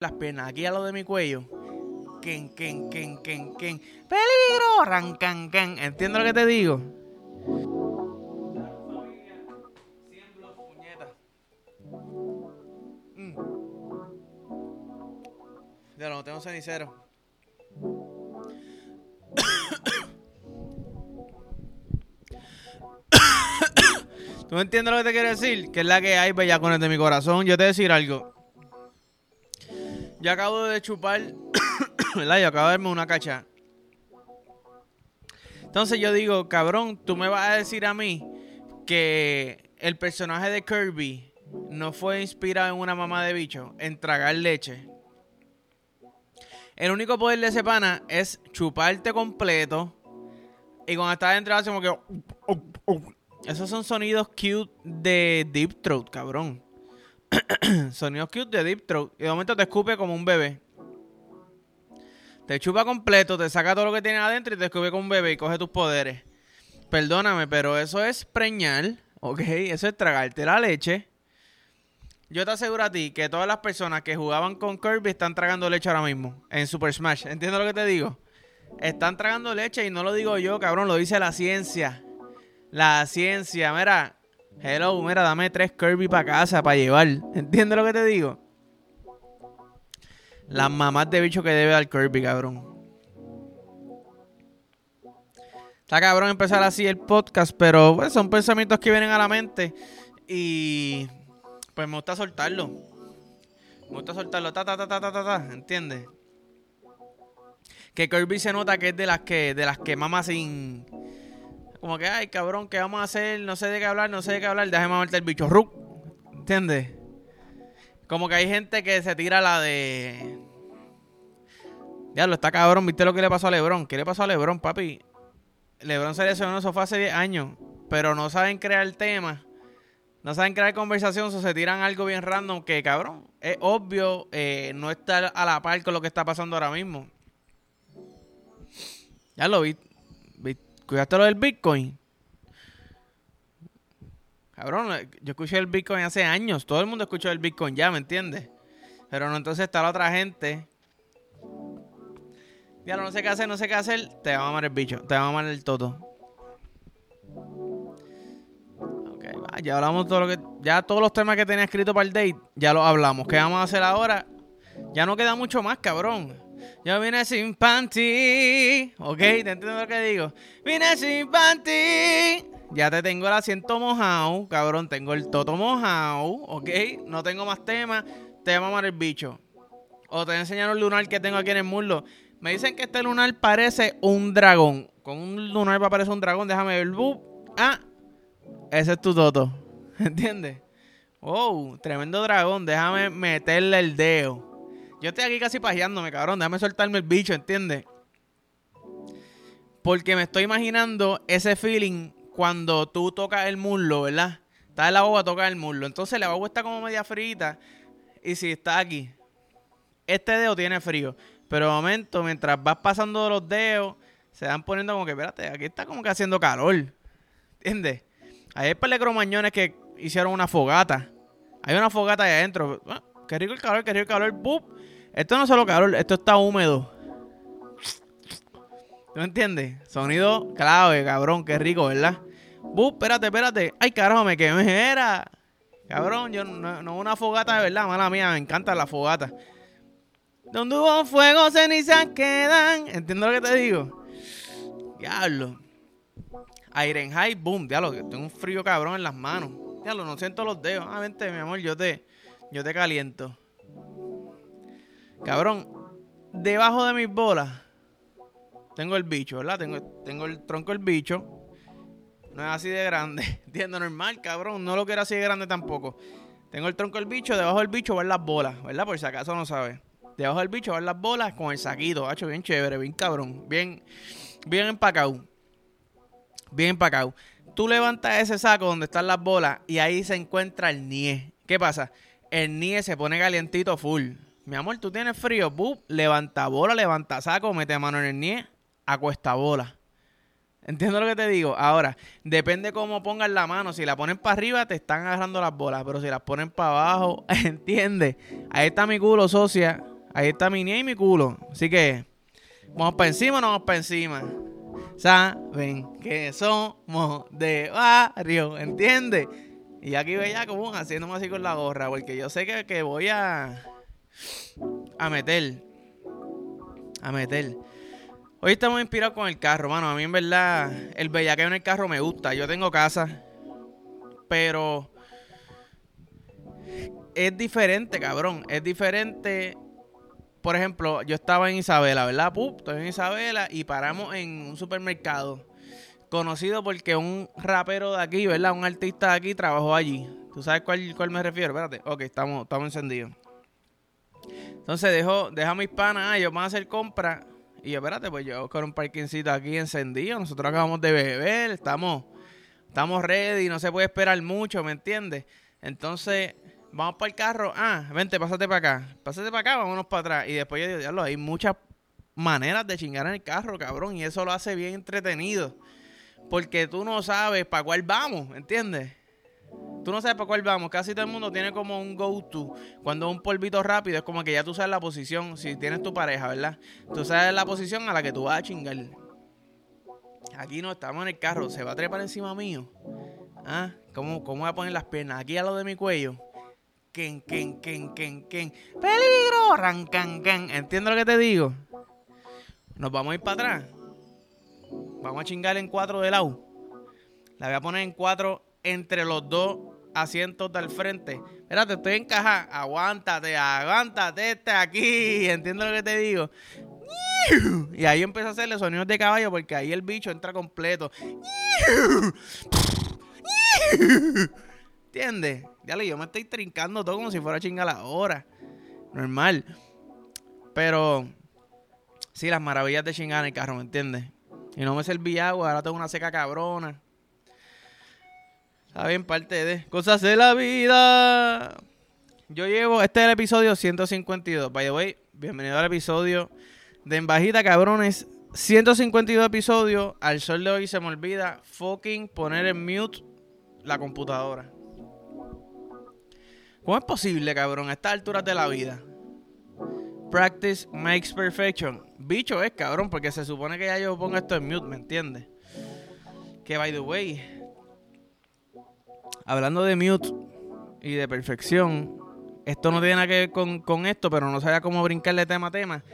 las piernas aquí a lo de mi cuello. Ken, ken, ken, ken, ken. ¡Peligro! Rancan, can. ¿Entiendes lo que te digo? Mm. Ya no tengo cenicero. ¿Tú entiendes lo que te quiero decir? Que es la que hay bellacones de mi corazón. Yo te voy a decir algo. Yo acabo de chupar, ¿verdad? Yo acabo de darme una cacha. Entonces yo digo, cabrón, tú me vas a decir a mí que el personaje de Kirby no fue inspirado en una mamá de bicho, en tragar leche. El único poder de ese pana es chuparte completo. Y cuando estás dentro hace como que... Esos son sonidos cute de Deep Throat, cabrón. sonidos cute de Deep Throat. Y de momento te escupe como un bebé. Te chupa completo, te saca todo lo que tiene adentro y te escupe como un bebé y coge tus poderes. Perdóname, pero eso es preñar, ¿ok? Eso es tragarte la leche. Yo te aseguro a ti que todas las personas que jugaban con Kirby están tragando leche ahora mismo en Super Smash. ¿Entiendes lo que te digo? Están tragando leche y no lo digo yo, cabrón, lo dice la ciencia. La ciencia, mira, hello, mira, dame tres Kirby para casa, para llevar. ¿Entiendes lo que te digo? Las mamás de bicho que debe dar Kirby, cabrón. Está cabrón empezar así el podcast, pero pues, son pensamientos que vienen a la mente. Y pues me gusta soltarlo. Me gusta soltarlo, ta, ta, ta, ta, ta, ta, ta ¿entiendes? Que Kirby se nota que es de las que, de las que mama sin como que, ay, cabrón, ¿qué vamos a hacer? No sé de qué hablar, no sé de qué hablar, déjame mamarte el bicho. Rup. ¿Entiendes? Como que hay gente que se tira la de. Ya lo está cabrón, ¿viste lo que le pasó a Lebron? ¿Qué le pasó a Lebron, papi? Lebron se lesionó, eso fue hace 10 años. Pero no saben crear el tema. No saben crear conversación, o se tiran algo bien random que, cabrón, es obvio eh, no estar a la par con lo que está pasando ahora mismo. Ya lo vi. ¿Cuidaste lo del Bitcoin? Cabrón, yo escuché el Bitcoin hace años. Todo el mundo escuchó el Bitcoin ya, ¿me entiendes? Pero no, entonces está la otra gente. Ya no sé qué hacer, no sé qué hacer. Te va a mamar el bicho. Te va a mamar el toto. Ok, va, ya hablamos todo lo que. Ya todos los temas que tenía escrito para el date. Ya los hablamos. ¿Qué vamos a hacer ahora? Ya no queda mucho más, cabrón. Yo vine sin panty. Ok, ¿te entiendo lo que digo? Vine sin panty. Ya te tengo el asiento mojado, cabrón. Tengo el toto mojado, ok. No tengo más temas. Te va a mamar el bicho. O te voy a enseñar un lunar que tengo aquí en el muslo. Me dicen que este lunar parece un dragón. Con un lunar va a parecer un dragón. Déjame ver. Ah, ese es tu toto. ¿Entiendes? Wow, tremendo dragón. Déjame meterle el dedo. Yo estoy aquí casi pajeándome, cabrón. Déjame soltarme el bicho, ¿entiendes? Porque me estoy imaginando ese feeling cuando tú tocas el muslo, ¿verdad? Estás en la boba, toca el muslo. Entonces la boba está como media frita. Y si está aquí, este dedo tiene frío. Pero de momento, mientras vas pasando los dedos, se van poniendo como que, espérate, aquí está como que haciendo calor. ¿Entiendes? Hay par de cromañones que hicieron una fogata. Hay una fogata ahí adentro. Qué rico el calor, qué rico el calor. ¡Bup! Esto no es solo calor, esto está húmedo. ¿Tú entiendes? Sonido clave, cabrón, qué rico, ¿verdad? Bu, espérate, espérate. Ay, carajo, me quemé. Era. Cabrón, yo no, no una fogata de verdad, mala mía, me encanta la fogata. Donde hubo fuego, cenizas quedan. ¿Entiendes lo que te digo? Diablo. High, boom, diablo, tengo un frío cabrón en las manos. Diablo, no siento los dedos. Ah, vente, mi amor, yo te, yo te caliento. Cabrón, debajo de mis bolas tengo el bicho, ¿verdad? Tengo, tengo el tronco del bicho. No es así de grande. Entiendo, normal, cabrón. No lo quiero así de grande tampoco. Tengo el tronco del bicho, debajo del bicho van las bolas, ¿verdad? Por si acaso no sabes. Debajo del bicho van las bolas con el saquito, hecho bien chévere, bien cabrón, bien, bien empacado. Bien empacado. Tú levantas ese saco donde están las bolas y ahí se encuentra el nie. ¿Qué pasa? El nie se pone calientito full. Mi amor, tú tienes frío, levanta bola, levanta saco, mete mano en el nie, acuesta bola. Entiendo lo que te digo. Ahora, depende cómo pongan la mano. Si la ponen para arriba, te están agarrando las bolas. Pero si las ponen para abajo, ¿entiendes? Ahí está mi culo, socia. Ahí está mi niña y mi culo. Así que, ¿vamos para encima no vamos para encima? Saben que somos de barrio, ¿entiendes? Y aquí ya como haciéndome así con la gorra. Porque yo sé que, que voy a. A meter. A meter. Hoy estamos inspirados con el carro, mano. A mí en verdad el bellaqueo en el carro me gusta. Yo tengo casa, pero es diferente, cabrón. Es diferente. Por ejemplo, yo estaba en Isabela, ¿verdad? Pup, estoy en Isabela y paramos en un supermercado conocido porque un rapero de aquí, ¿verdad? Un artista de aquí trabajó allí. ¿Tú sabes cuál, cuál me refiero? Espérate. Ok, estamos, estamos encendidos. Entonces dejo, deja a mis panas, ellos van a hacer compras y yo, espérate, pues yo con un parkingcito aquí encendido, nosotros acabamos de beber, estamos, estamos ready, no se puede esperar mucho, ¿me entiendes? Entonces, vamos para el carro, ah, vente, pásate para acá, pásate para acá, vámonos para atrás. Y después yo digo, diablo, hay muchas maneras de chingar en el carro, cabrón, y eso lo hace bien entretenido. Porque tú no sabes para cuál vamos, ¿entiendes? Tú no sabes para cuál vamos. Casi todo el mundo tiene como un go-to. Cuando un polvito rápido es como que ya tú sabes la posición. Si tienes tu pareja, ¿verdad? Tú sabes la posición a la que tú vas a chingar. Aquí no, estamos en el carro. Se va a trepar encima mío. ¿Ah? ¿Cómo, cómo voy a poner las piernas? Aquí a lo de mi cuello. Ken, ken, ken, ken, ken. ¡Peligro! Rancan, can. ¿Entiendes lo que te digo? Nos vamos a ir para atrás. Vamos a chingar en cuatro de lado. La voy a poner en cuatro entre los dos asientos del frente. Espérate, estoy en caja. Aguántate, aguántate, este aquí. ¿Entiendes lo que te digo? Y ahí empieza a hacerle sonidos de caballo porque ahí el bicho entra completo. ¿Entiendes? Dale, yo me estoy trincando todo como si fuera a chingar la hora. Normal. Pero, sí, las maravillas de chingar en el carro, ¿me entiendes? Y no me servía agua, ahora tengo una seca cabrona. Está bien, parte de cosas de la vida. Yo llevo, este es el episodio 152. By the way, bienvenido al episodio de Embajita Cabrones. 152 episodios. Al sol de hoy se me olvida fucking poner en mute la computadora. ¿Cómo es posible, cabrón, a estas alturas de la vida? Practice makes perfection. Bicho es, cabrón, porque se supone que ya yo pongo esto en mute, ¿me entiendes? Que, by the way, hablando de mute y de perfección, esto no tiene nada que ver con, esto, pero no sabía cómo brincarle tema a tema.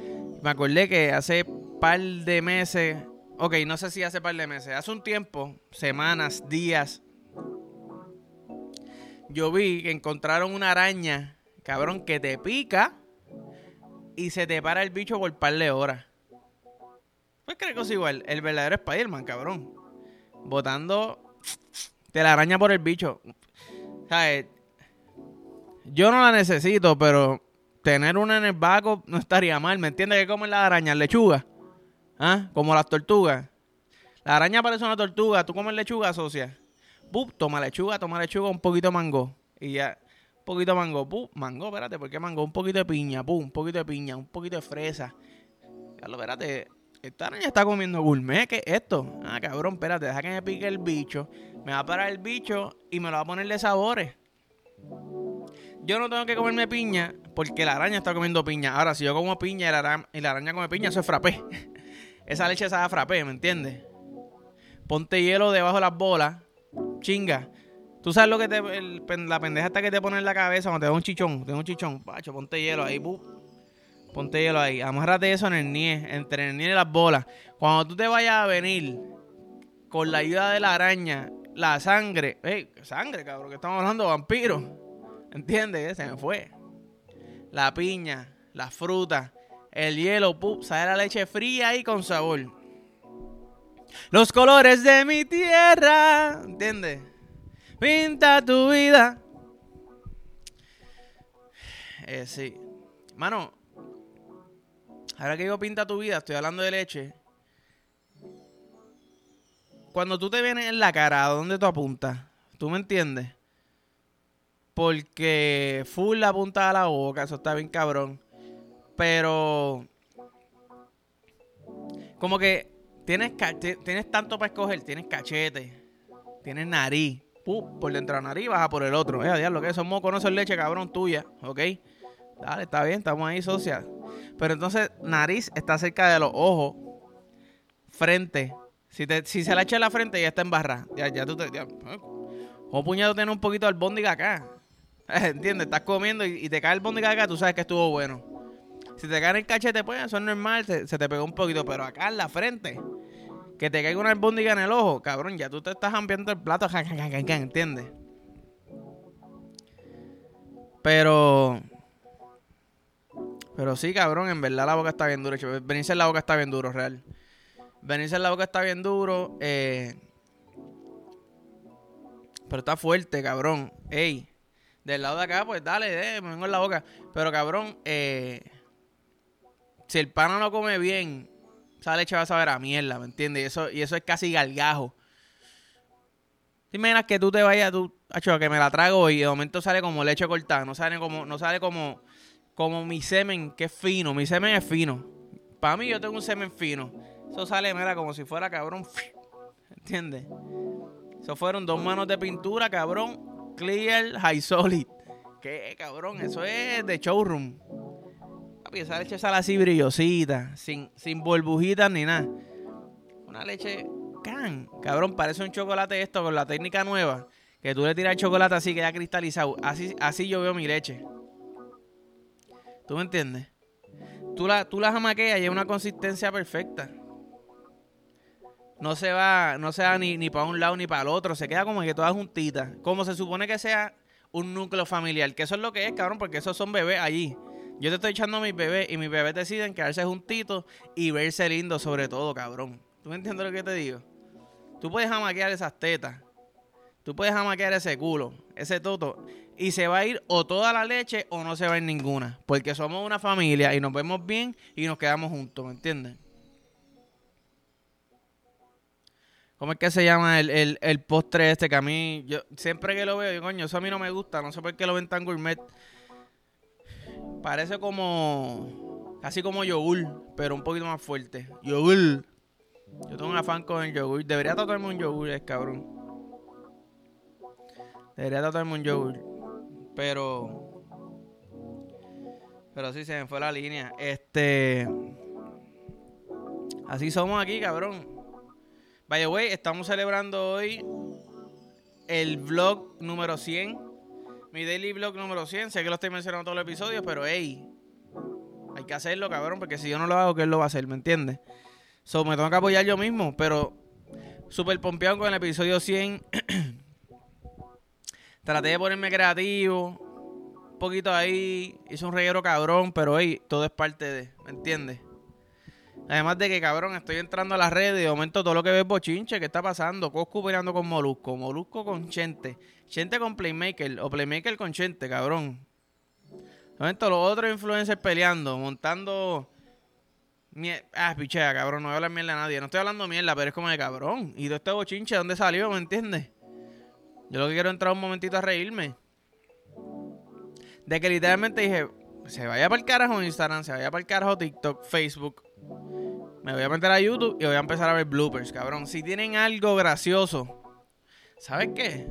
Me acordé que hace par de meses, ok, no sé si hace par de meses, hace un tiempo, semanas, días, yo vi que encontraron una araña, cabrón, que te pica y se te para el bicho por par de horas. Pues creo que es igual, el verdadero Spider-Man, cabrón. Botando te la araña por el bicho. ¿Sabes? Yo no la necesito, pero tener una en el baco no estaría mal. ¿Me entiendes que comen las arañas? Lechuga. ¿Ah? Como las tortugas. La araña parece una tortuga. ¿Tú comes lechuga, socia? Pup, toma lechuga, toma lechuga, un poquito de mango. Y ya, poquito de mango. Pup, mango, espérate, ¿por qué mango? Un poquito de piña, pum, un poquito de piña, un poquito de fresa. Ya lo, espérate, esta araña está comiendo gourmet, ¿qué es esto? Ah, cabrón, espérate, deja que me pique el bicho. Me va a parar el bicho y me lo va a poner de sabores. Yo no tengo que comerme piña porque la araña está comiendo piña. Ahora, si yo como piña y la, araña, y la araña come piña, eso es frappé. Esa leche sabe a frappé, ¿me entiendes? Ponte hielo debajo de las bolas. Chinga. Tú sabes lo que te, la pendeja está que te pone en la cabeza cuando te da un chichón. Te da un chichón. Pacho, ponte hielo ahí. Ponte hielo ahí. Amárrate eso en el nie, entre el nie y las bolas. Cuando tú te vayas a venir con la ayuda de la araña, la sangre. ¡Ey! Sangre, cabrón, que estamos hablando de vampiros. ¿Entiendes? Se me fue. La piña, la fruta, el hielo, pup, sale la leche fría y con sabor. Los colores de mi tierra. ¿Entiendes? Pinta tu vida. Eh, sí. Mano, Ahora que digo pinta tu vida, estoy hablando de leche. Cuando tú te vienes en la cara, ¿a dónde tú apuntas? ¿Tú me entiendes? Porque full la punta a la boca, eso está bien cabrón. Pero. Como que tienes, tienes tanto para escoger. Tienes cachete, tienes nariz. Por dentro de la nariz baja por el otro. Eh, diablo, que somos con eso leche, cabrón, tuya. ¿Ok? Dale, está bien, estamos ahí, socia. Pero entonces, nariz está cerca de los ojos. Frente. Si, te, si se la echa en la frente, ya está en barra. Ya, ya tú te. Ya, ¿eh? o puñado tiene un poquito de albóndiga acá. ¿Entiendes? Estás comiendo y, te cae el albóndiga acá, tú sabes que estuvo bueno. Si te cae en el cachete, pues eso es normal, se, te pegó un poquito. Pero acá en la frente, que te caiga una albóndiga en el ojo, cabrón, ya tú te estás ampliando el plato, ¿entiendes? Pero pero sí, cabrón, en verdad la boca está bien dura. Venirse en la boca está bien duro, real. Venirse en la boca está bien duro. Eh, pero está fuerte, cabrón. Ey, del lado de acá, pues dale, eh, me vengo en la boca. Pero cabrón, eh, si el pana no come bien, esa leche va a saber a mierda, ¿me entiendes? Y eso, y eso es casi galgajo. Si imaginas que tú te vayas, tú, hecho que me la trago y de momento sale como leche cortada, no sale como, no sale como como mi semen, que es fino. Mi semen es fino. Para mí yo tengo un semen fino. Eso sale, mira, como si fuera cabrón. ¿Entiendes? Eso fueron dos manos de pintura, cabrón. Clear High Solid. ¿Qué, cabrón? Eso es de showroom. Papi, esa leche sale así brillosita, sin, sin burbujitas ni nada. Una leche can, cabrón, parece un chocolate esto con la técnica nueva. Que tú le tiras el chocolate así que ya cristalizado. Así, así yo veo mi leche. ¿Tú me entiendes? Tú la, tú la jamaqueas y es una consistencia perfecta. No se va, no se va ni, ni para un lado ni para el otro. Se queda como que toda juntita. Como se supone que sea un núcleo familiar. Que eso es lo que es, cabrón, porque esos son bebés allí. Yo te estoy echando a mis bebés y mis bebés deciden quedarse juntitos y verse lindos sobre todo, cabrón. ¿Tú me entiendes lo que te digo? Tú puedes jamaquear esas tetas. Tú puedes jamaquear ese culo, ese toto y se va a ir o toda la leche o no se va a ir ninguna. Porque somos una familia y nos vemos bien y nos quedamos juntos, ¿me entiendes? ¿Cómo es que se llama el, el, postre este? Que a mí, yo siempre que lo veo, yo, coño, eso a mí no me gusta. No sé por qué lo ven tan gourmet. Parece como, casi como yogur, pero un poquito más fuerte. Yogur. Yo tengo un afán con el yogur. Debería tratarme un yogur, es cabrón. Debería tratarme un yogur. Pero. Pero sí se me fue la línea. Este. Así somos aquí, cabrón. By the estamos celebrando hoy el vlog número 100. Mi daily vlog número 100. Sé que lo estoy mencionando todos los episodios, pero hey. Hay que hacerlo, cabrón, porque si yo no lo hago, ¿quién lo va a hacer? ¿Me entiendes? So, me tengo que apoyar yo mismo, pero súper pompeado con el episodio 100. Traté de ponerme creativo. Un poquito ahí. Hice un reguero cabrón. Pero hey, todo es parte de. ¿Me entiendes? Además de que, cabrón, estoy entrando a las redes y de momento todo lo que ves bochinche, ¿qué está pasando? Coscu peleando con Molusco, Molusco con Chente, Chente con Playmaker o Playmaker con Chente, cabrón. De momento los otros influencers peleando, montando... Ah, pichea, cabrón, no voy a hablar mierda a nadie. No estoy hablando mierda, pero es como de cabrón. ¿Y de este bochinche dónde salió? ¿Me entiendes? Yo lo que quiero es entrar un momentito a reírme. De que literalmente dije, se vaya para el carajo Instagram, se vaya para el carajo TikTok, Facebook. Me voy a meter a YouTube y voy a empezar a ver bloopers, cabrón. Si tienen algo gracioso, ¿sabes qué?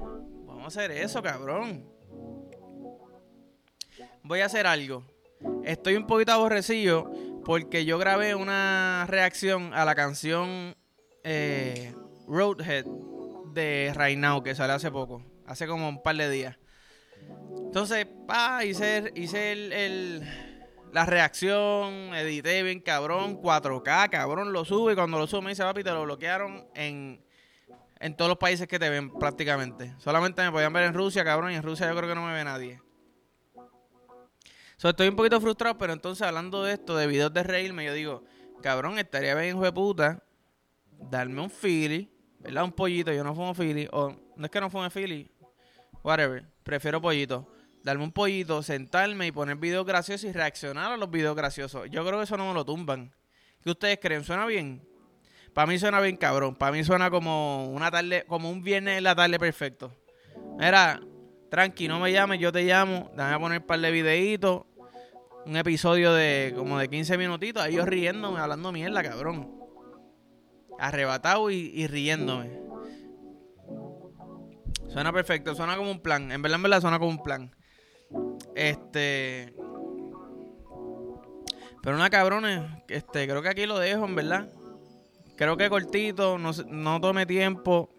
Vamos a hacer eso, cabrón. Voy a hacer algo. Estoy un poquito aborrecido porque yo grabé una reacción a la canción eh, Roadhead de Right que sale hace poco, hace como un par de días. Entonces, pa, hice, hice el, la reacción, edité bien cabrón, 4K, cabrón, lo sube y cuando lo sube me dice, papi, te lo bloquearon en, en todos los países que te ven prácticamente. Solamente me podían ver en Rusia, cabrón, y en Rusia yo creo que no me ve nadie. So, estoy un poquito frustrado, pero entonces hablando de esto, de videos de reírme, yo digo, cabrón, estaría bien, hijo de puta, darme un feeling ¿verdad? Un pollito, yo no fumo Philly, o no es que no fume Philly, whatever, prefiero pollito. Darme un pollito, sentarme y poner videos graciosos y reaccionar a los videos graciosos. Yo creo que eso no me lo tumban. ¿Qué ustedes creen? ¿Suena bien? Para mí suena bien cabrón. Para mí suena como una tarde, como un viernes en la tarde perfecto. Mira, tranqui, no me llames, yo te llamo. Dame a poner un par de videitos. Un episodio de como de 15 minutitos. Ahí yo riéndome, hablando mierda, cabrón. arrebatado y, y riéndome. Suena perfecto, suena como un plan. En verdad, en verdad, suena como un plan. Este. Pero una cabrones, este, creo que aquí lo dejo, en verdad. Creo que cortito, no, no tome tiempo.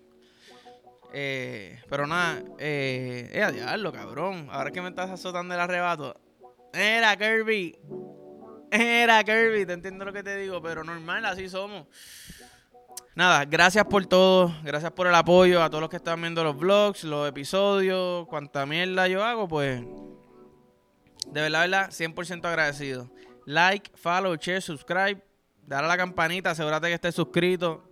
Eh, pero nada, eh, eh, a diablo, cabrón. Ahora que me estás azotando el arrebato. Era Kirby. Era Kirby, te entiendo lo que te digo, pero normal, así somos. Nada, gracias por todo, gracias por el apoyo a todos los que están viendo los vlogs, los episodios, cuanta mierda yo hago, pues de verdad, verdad, 100% agradecido. Like, follow, share, subscribe, dale a la campanita, asegúrate que estés suscrito.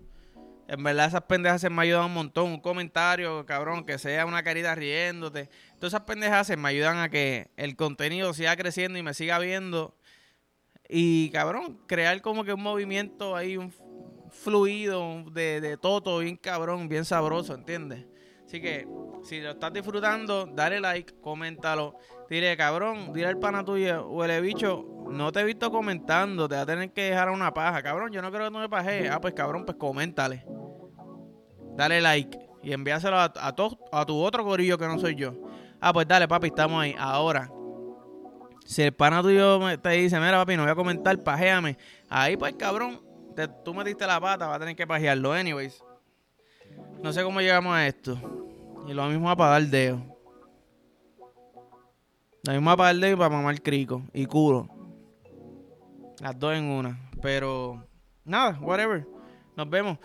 En verdad esas pendejas me ayudan un montón. Un comentario, cabrón, que sea una carita riéndote. Todas esas pendejas me ayudan a que el contenido siga creciendo y me siga viendo. Y, cabrón, crear como que un movimiento ahí, un fluido de, de toto bien cabrón, bien sabroso, ¿entiendes? Así que, si lo estás disfrutando, dale like, coméntalo. Dile, cabrón, dile al pana tuyo, huele bicho, no te he visto comentando, te va a tener que dejar una paja. Cabrón, yo no creo que tú me pajes. Ah, pues cabrón, pues coméntale. Dale like y envíaselo a, a, a tu otro gorillo que no soy yo. Ah, pues dale, papi, estamos ahí. Ahora, si el pana tuyo te dice, mira, papi, no voy a comentar, pajéame. Ahí, pues, cabrón, te, tú metiste la pata, vas a tener que pajearlo. Anyways, no sé cómo llegamos a esto. Y lo mismo a pagar dedo. Lo mismo a pagar dedo y para mamar crico y curo. Las dos en una. Pero, nada, whatever. Nos vemos.